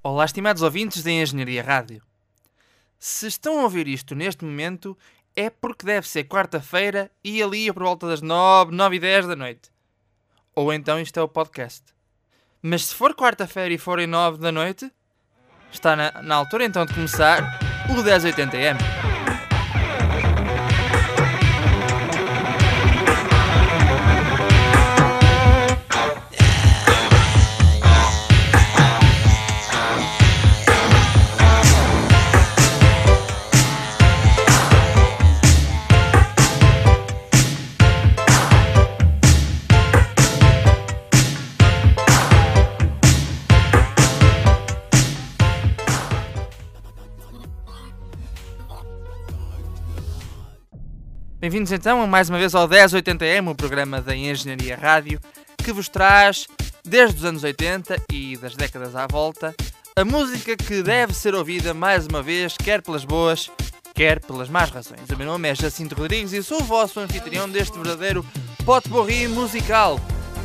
Olá, estimados ouvintes da Engenharia Rádio. Se estão a ouvir isto neste momento, é porque deve ser quarta-feira e ali por volta das 9, 9 e 10 da noite. Ou então isto é o podcast. Mas se for quarta-feira e forem 9 da noite, está na, na altura então de começar o 1080M. Bem-vindos então mais uma vez ao 1080M, o programa da Engenharia Rádio, que vos traz, desde os anos 80 e das décadas à volta, a música que deve ser ouvida mais uma vez, quer pelas boas, quer pelas más razões. O meu nome é Jacinto Rodrigues e sou o vosso anfitrião deste verdadeiro potpourri musical.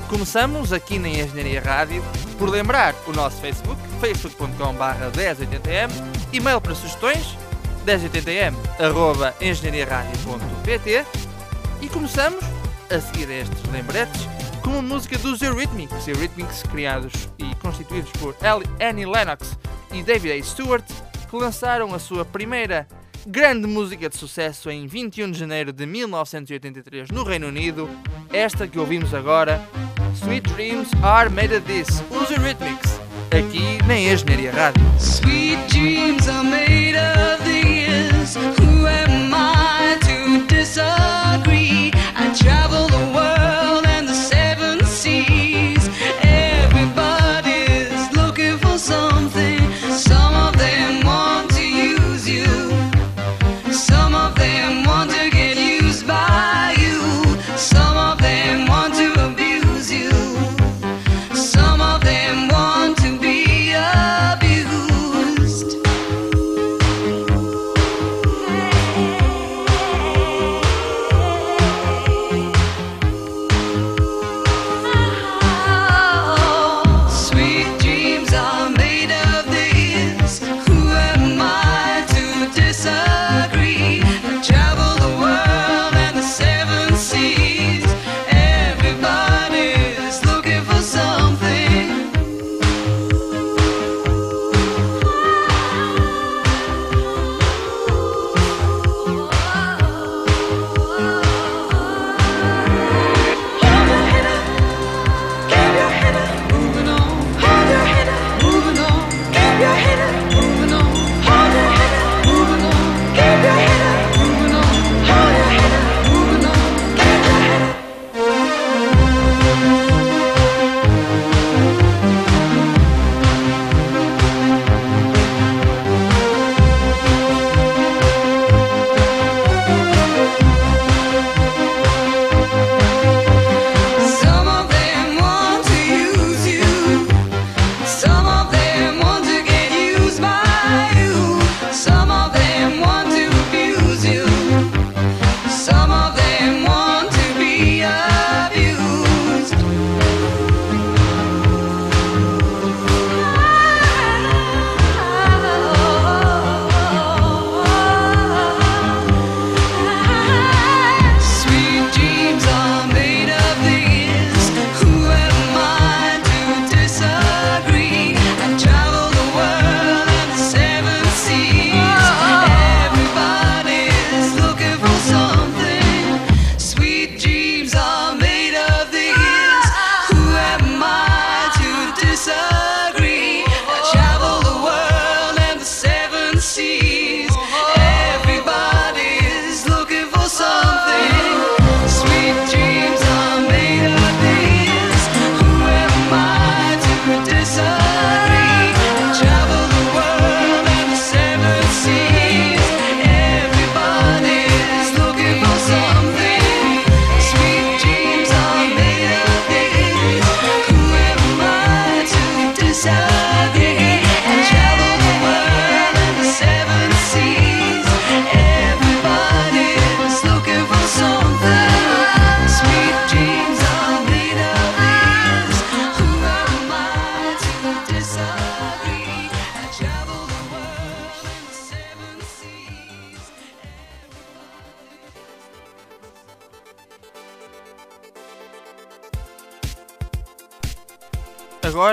Começamos aqui na Engenharia Rádio por lembrar o nosso Facebook, facebook.com.br 1080m, e-mail para sugestões, 1080m.engenhariaradio.pt e começamos, a seguir a estes lembretes, com uma música dos Eurythmics, Eurythmics criados e constituídos por Annie Lennox e David A. Stewart, que lançaram a sua primeira grande música de sucesso em 21 de janeiro de 1983 no Reino Unido, esta que ouvimos agora, Sweet Dreams Are Made of This, os Eurythmics, aqui na Engenharia Rádio. Sweet dreams are made of. Who am I to disagree? I travel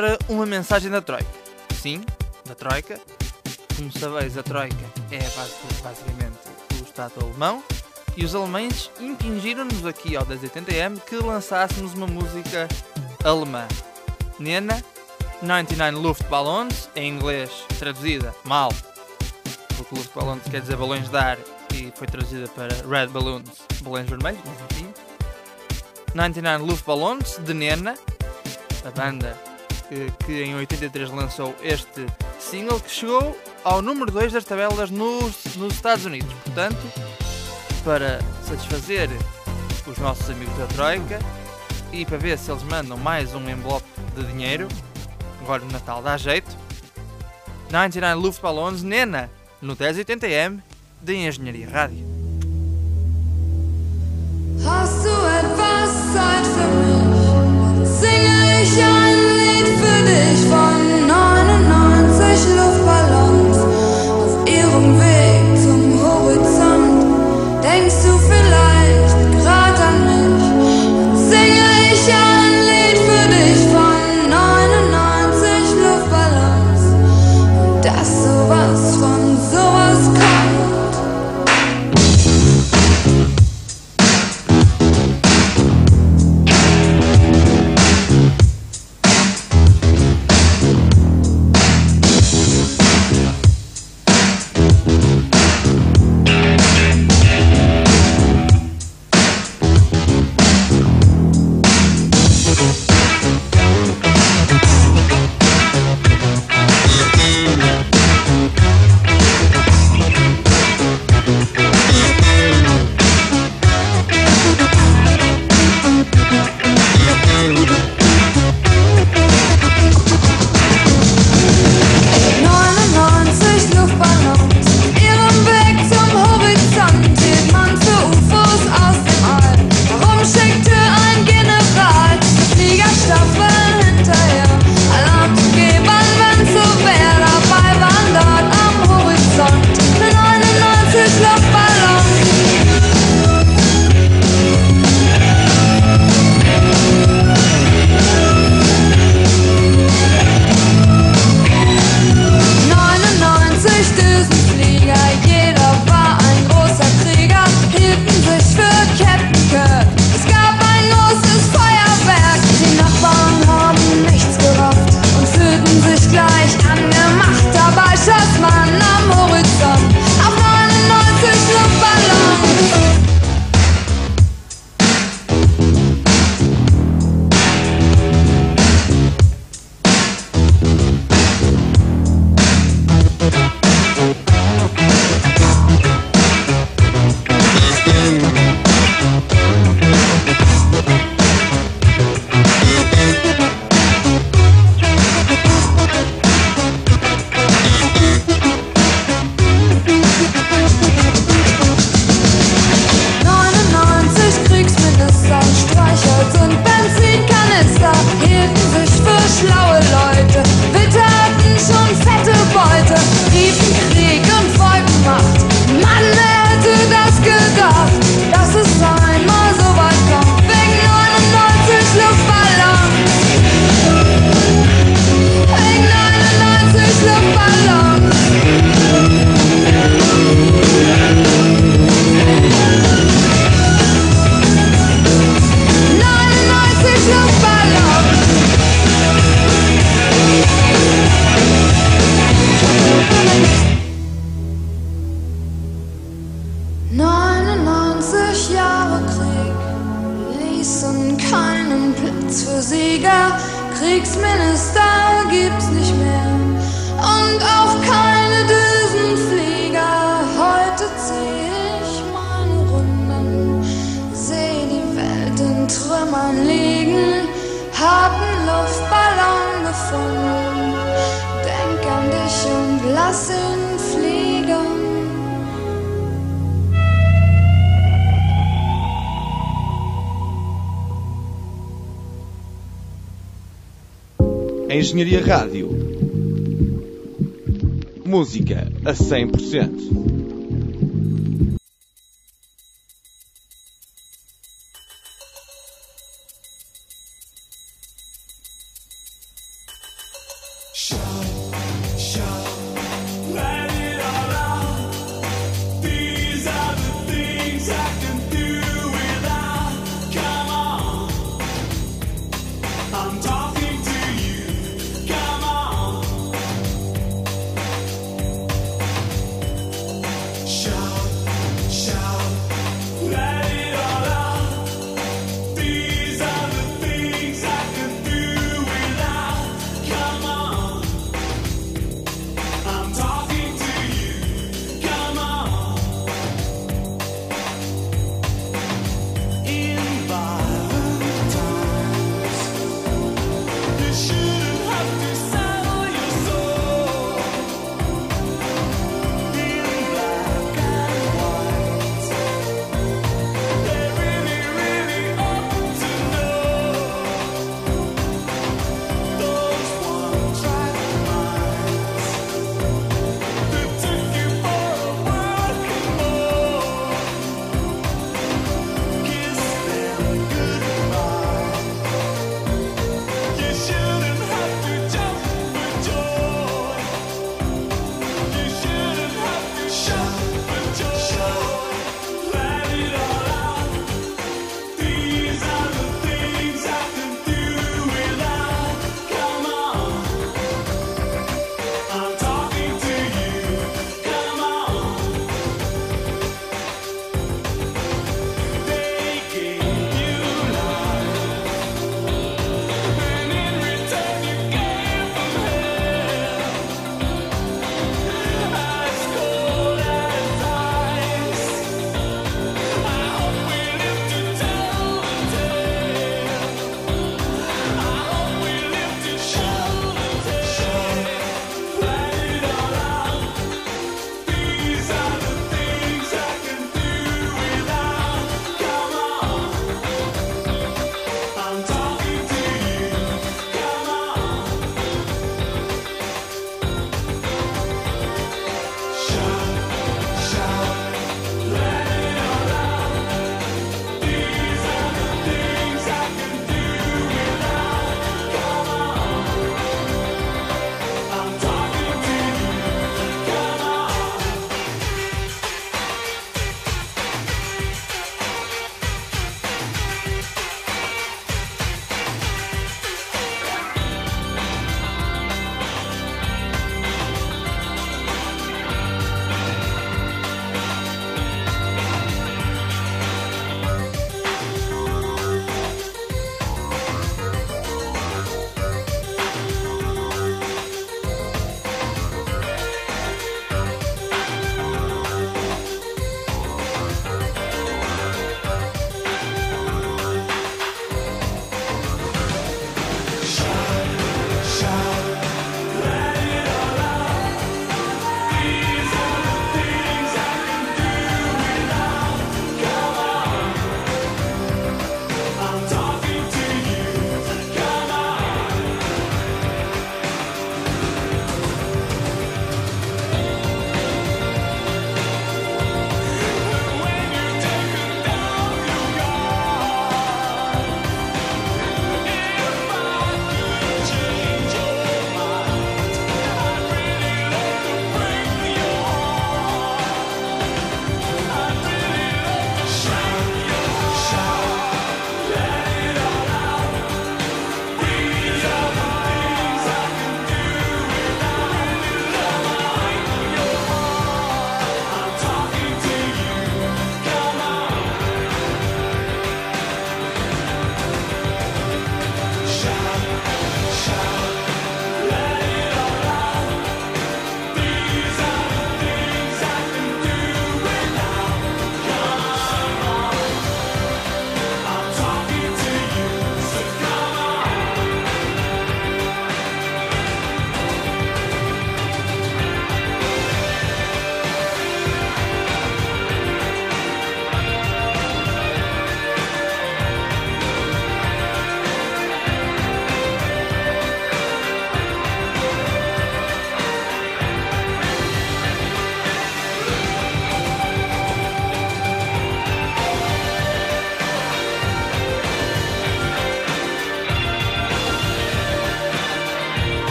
agora uma mensagem da Troika. Sim, da Troika. Como sabeis, a Troika é basic- basicamente o Estado alemão. E os alemães impingiram-nos aqui ao 1080M que lançássemos uma música alemã. Nena, 99 Luftballons, em inglês traduzida mal, porque Luftballons quer dizer balões de ar e foi traduzida para Red Balloons, balões vermelhos, mas enfim. 99 Luftballons, de Nena, a banda que, em 83 lançou este single que chegou ao número 2 das tabelas nos, nos Estados Unidos. Portanto, para satisfazer os nossos amigos da Troika e para ver se eles mandam mais um envelope de dinheiro, agora no Natal dá jeito. 99 Luftballons, Nena, no 1080M de Engenharia Rádio. Hast du etwas Zeit für mich? Singe ich ein Denkst du vielleicht grad an mich? Singe ich ein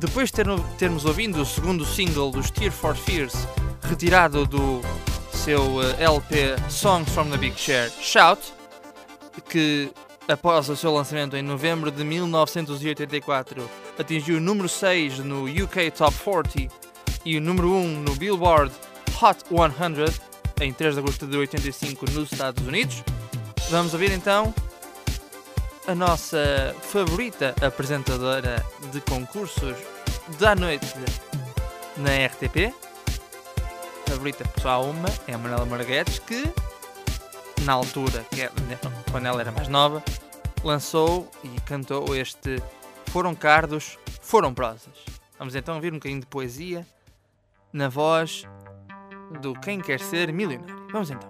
depois de ter- termos ouvido o segundo single dos Tear for Fears, retirado do seu eh, LP Songs from the Big Chair, Shout, que após o seu lançamento em novembro de 1984 atingiu o número 6 no UK Top 40 e o número 1 no Billboard Hot 100 em 3 de agosto de 85 nos Estados Unidos. Vamos ouvir então a nossa favorita apresentadora de concursos da noite na RTP. Favorita há uma, é a Manuela Marguetes, que na altura, é- quando ela era mais nova, lançou e cantou este Foram Cardos, Foram Prosas. Vamos então ouvir um bocadinho de poesia na voz do Quem Quer Ser Milionário. Vamos então.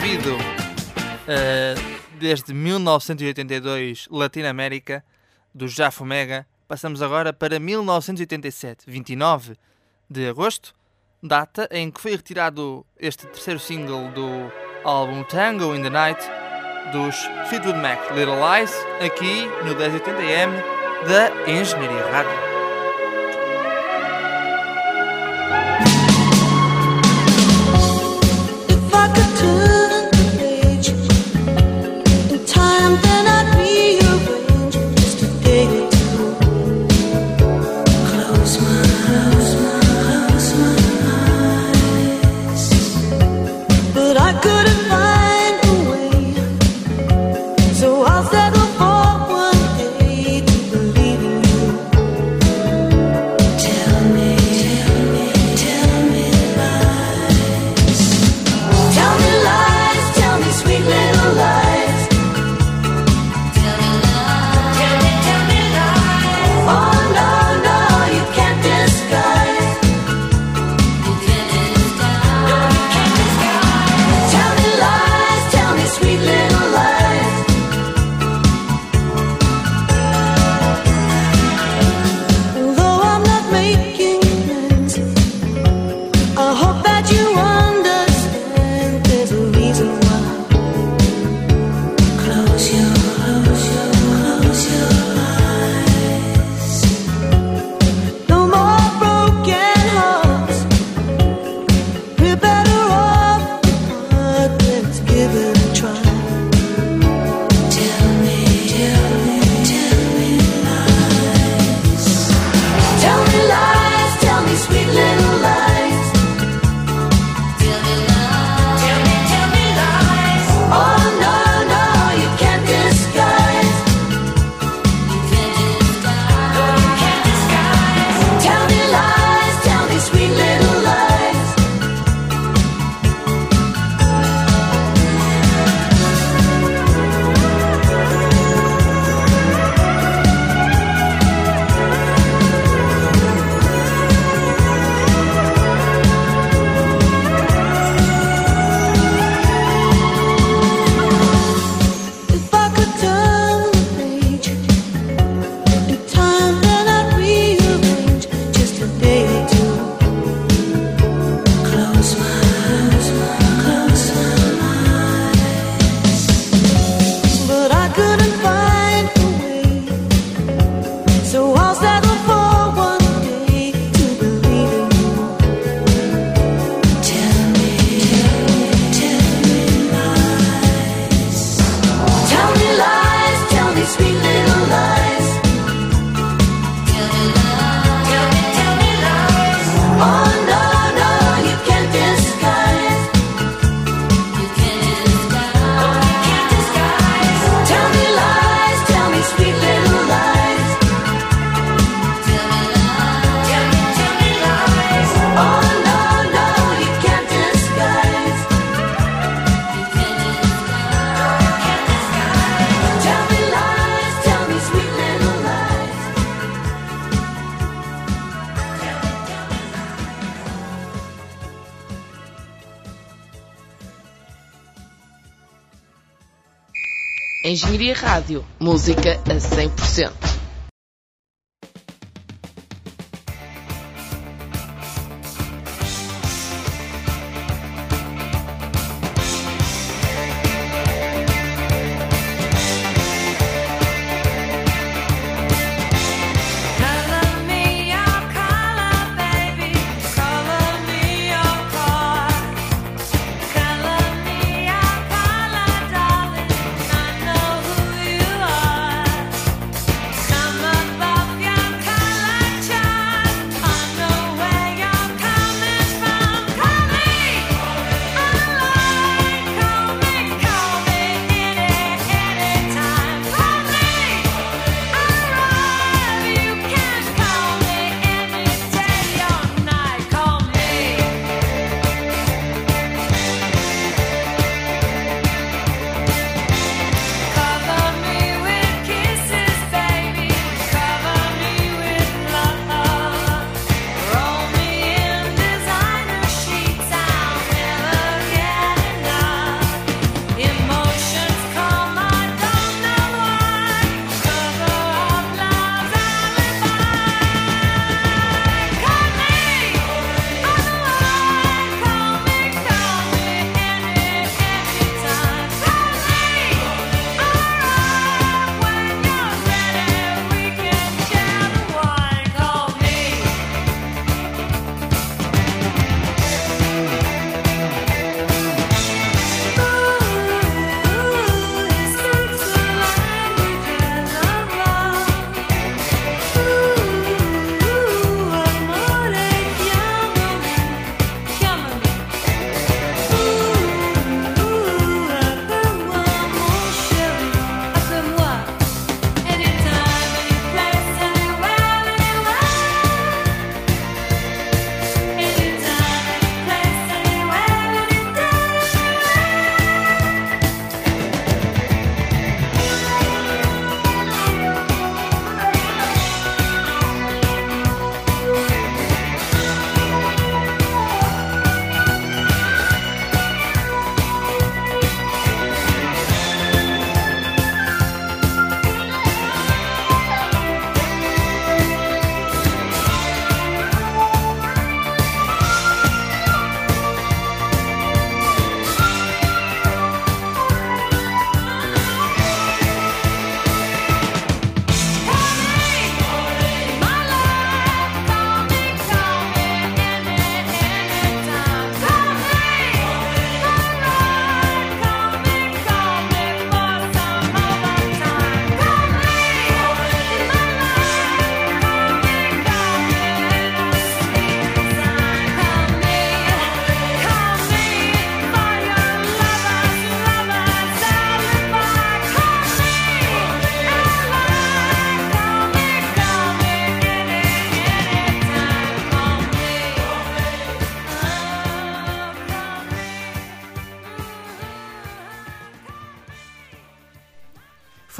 ouvido uh, desde 1982 Latinoamérica, do Jafo Mega. Passamos agora para 1987, 29 de agosto, data em que foi retirado este terceiro single do álbum Tango in the Night dos Fleetwood Mac Little Lies, aqui no 1080M da Engenharia Rádio. Engenharia Rádio. Música a 100%.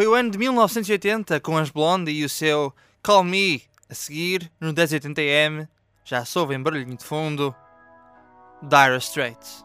Foi o ano de 1980 com as Blonde e o seu Call Me. A seguir, no 1080M, já soube em barulhinho de fundo, Dire Straits.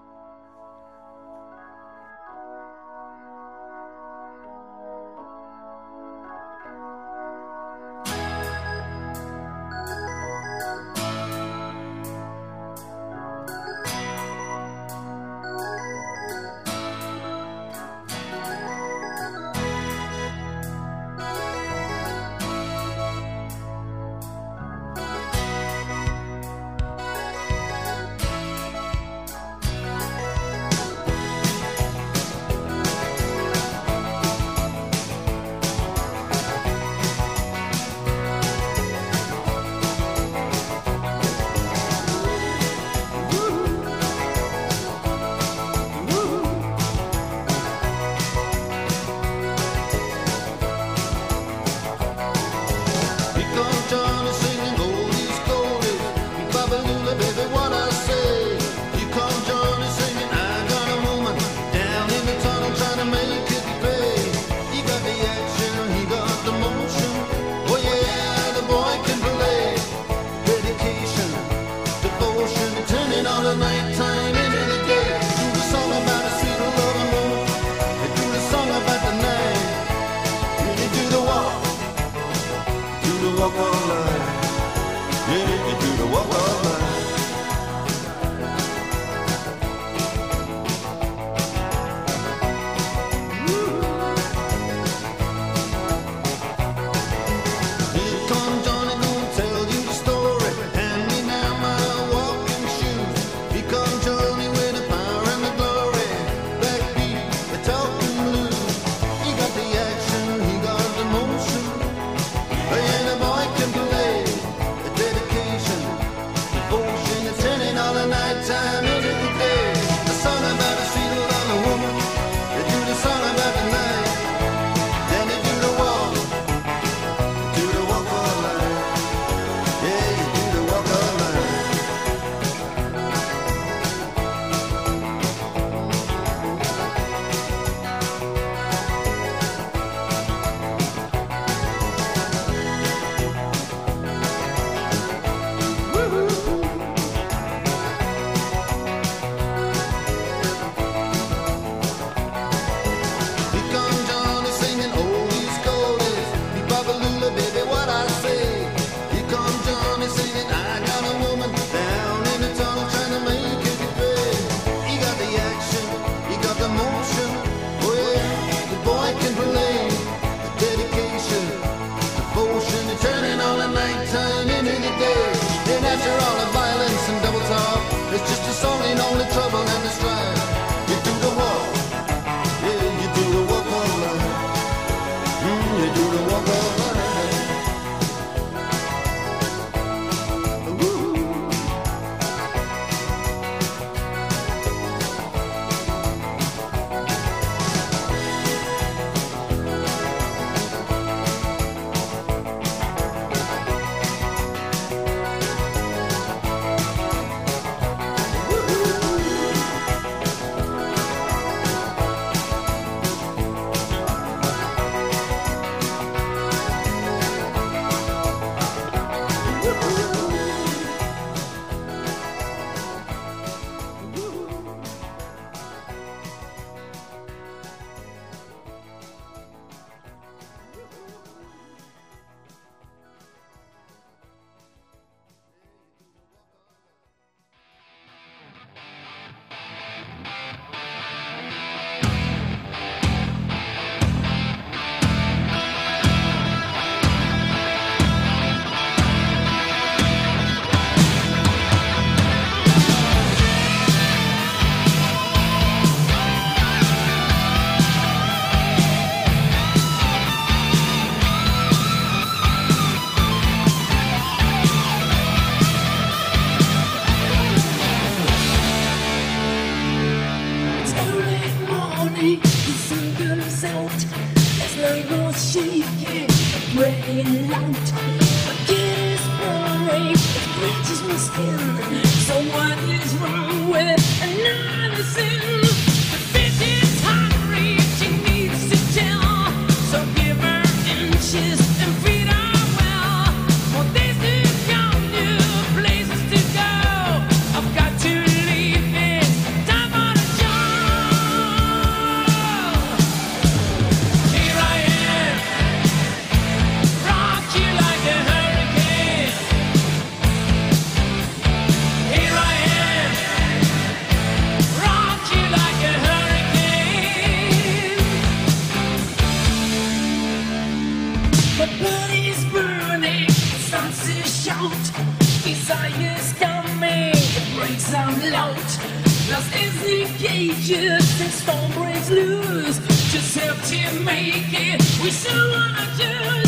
Just this storm breaks loose. Just help to make it. We still wanna just.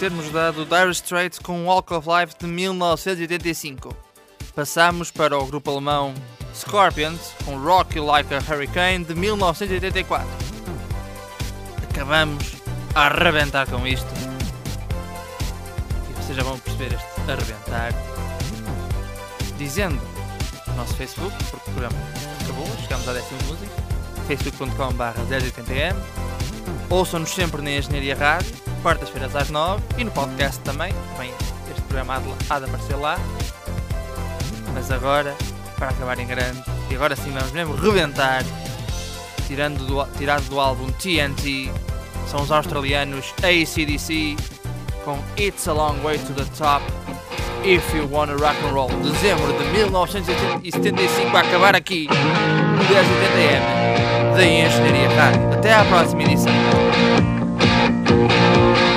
Termos dado Dire Straits com Walk of Life de 1985, passamos para o grupo alemão Scorpions com Rock You Like a Hurricane de 1984. Acabamos a arrebentar com isto. E vocês já vão perceber este arrebentar. Dizendo no nosso Facebook, porque o programa acabou, chegamos à décima música, facebook.com.br 080m. Ouçam-nos sempre na Engenharia Rádio, quartas-feiras às 9 e no podcast também. Bem, este programa há de aparecer lá. Mas agora, para acabar em grande, e agora sim vamos mesmo rebentar, tirando do, tirado do álbum TNT, são os australianos ACDC com It's a Long Way to the Top. If You Wanna Rock and Roll, dezembro de 1975, a acabar aqui no 1080M da Engenharia Rádio. Até à próxima edição. Thank you.